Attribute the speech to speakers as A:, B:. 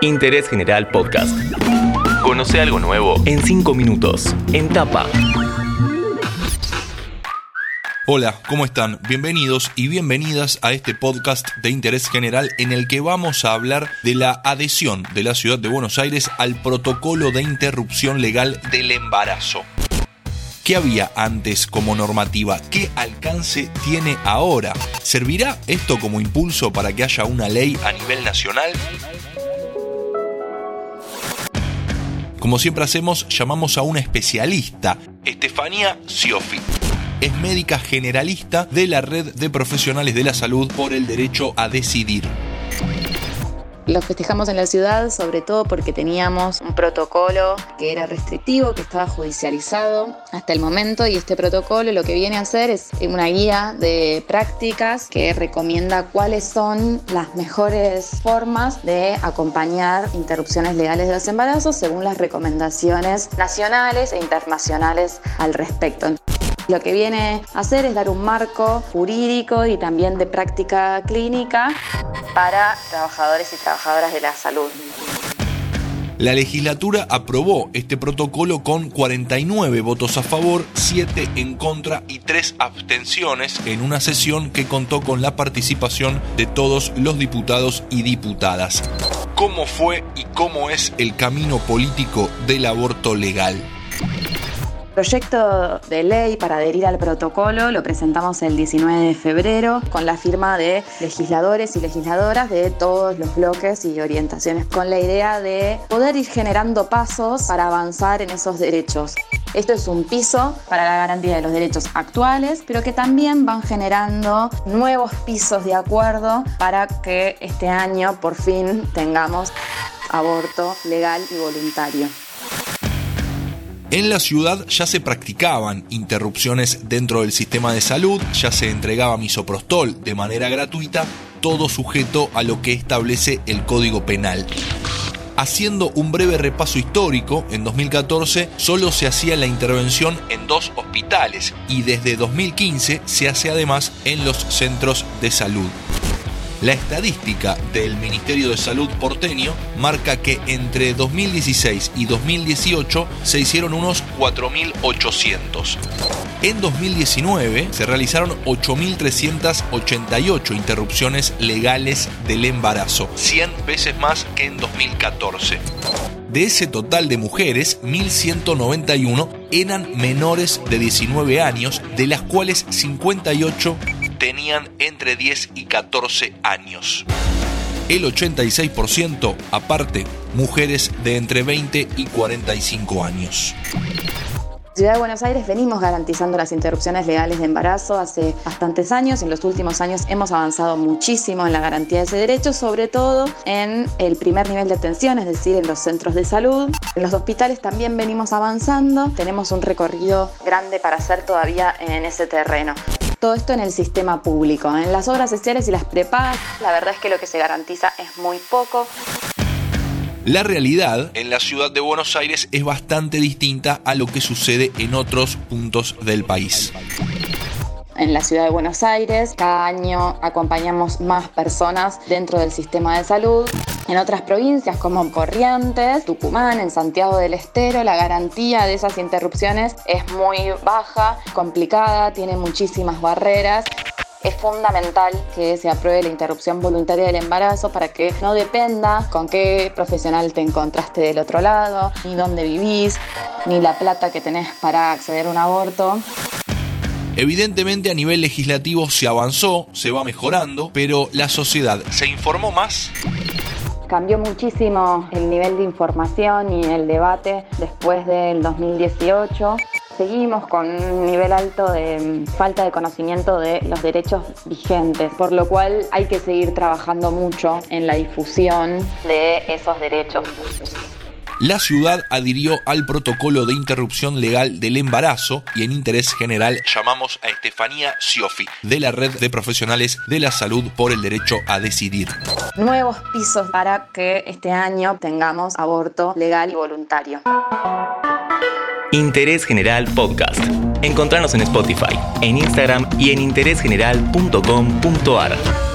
A: Interés General Podcast. Conoce algo nuevo en 5 minutos. En tapa.
B: Hola, ¿cómo están? Bienvenidos y bienvenidas a este podcast de interés general en el que vamos a hablar de la adhesión de la ciudad de Buenos Aires al protocolo de interrupción legal del embarazo. ¿Qué había antes como normativa? ¿Qué alcance tiene ahora? ¿Servirá esto como impulso para que haya una ley a nivel nacional? Como siempre hacemos, llamamos a una especialista, Estefanía Siofi es médica generalista de la Red de Profesionales de la Salud por el Derecho a Decidir.
C: Lo festejamos en la ciudad sobre todo porque teníamos un protocolo que era restrictivo, que estaba judicializado hasta el momento y este protocolo lo que viene a hacer es una guía de prácticas que recomienda cuáles son las mejores formas de acompañar interrupciones legales de los embarazos según las recomendaciones nacionales e internacionales al respecto. Lo que viene a hacer es dar un marco jurídico y también de práctica clínica para trabajadores y trabajadoras de la salud.
B: La legislatura aprobó este protocolo con 49 votos a favor, 7 en contra y 3 abstenciones en una sesión que contó con la participación de todos los diputados y diputadas. ¿Cómo fue y cómo es el camino político del aborto legal?
C: Proyecto de ley para adherir al protocolo lo presentamos el 19 de febrero con la firma de legisladores y legisladoras de todos los bloques y orientaciones con la idea de poder ir generando pasos para avanzar en esos derechos. Esto es un piso para la garantía de los derechos actuales, pero que también van generando nuevos pisos de acuerdo para que este año por fin tengamos aborto legal y voluntario.
B: En la ciudad ya se practicaban interrupciones dentro del sistema de salud, ya se entregaba misoprostol de manera gratuita, todo sujeto a lo que establece el Código Penal. Haciendo un breve repaso histórico, en 2014 solo se hacía la intervención en dos hospitales y desde 2015 se hace además en los centros de salud. La estadística del Ministerio de Salud porteño marca que entre 2016 y 2018 se hicieron unos 4.800. En 2019 se realizaron 8.388 interrupciones legales del embarazo, 100 veces más que en 2014. De ese total de mujeres, 1.191 eran menores de 19 años, de las cuales 58 tenían entre 10 y 14 años. El 86%, aparte, mujeres de entre 20 y 45 años.
C: Ciudad de Buenos Aires venimos garantizando las interrupciones legales de embarazo hace bastantes años. En los últimos años hemos avanzado muchísimo en la garantía de ese derecho, sobre todo en el primer nivel de atención, es decir, en los centros de salud. En los hospitales también venimos avanzando. Tenemos un recorrido grande para hacer todavía en ese terreno. Todo esto en el sistema público. En las obras sociales y las prepagas, la verdad es que lo que se garantiza es muy poco.
B: La realidad en la ciudad de Buenos Aires es bastante distinta a lo que sucede en otros puntos del país
C: en la ciudad de Buenos Aires. Cada año acompañamos más personas dentro del sistema de salud. En otras provincias como Corrientes, Tucumán, en Santiago del Estero, la garantía de esas interrupciones es muy baja, complicada, tiene muchísimas barreras. Es fundamental que se apruebe la interrupción voluntaria del embarazo para que no dependa con qué profesional te encontraste del otro lado, ni dónde vivís, ni la plata que tenés para acceder a un aborto.
B: Evidentemente a nivel legislativo se avanzó, se va mejorando, pero la sociedad se informó más.
C: Cambió muchísimo el nivel de información y el debate después del 2018 seguimos con un nivel alto de falta de conocimiento de los derechos vigentes, por lo cual hay que seguir trabajando mucho en la difusión de esos derechos
B: la ciudad adhirió al protocolo de interrupción legal del embarazo y en interés general llamamos a Estefanía Siofi de la Red de Profesionales de la Salud por el Derecho a Decidir.
C: Nuevos pisos para que este año tengamos aborto legal y voluntario.
A: Interés General Podcast. Encontrarnos en Spotify, en Instagram y en interésgeneral.com.ar.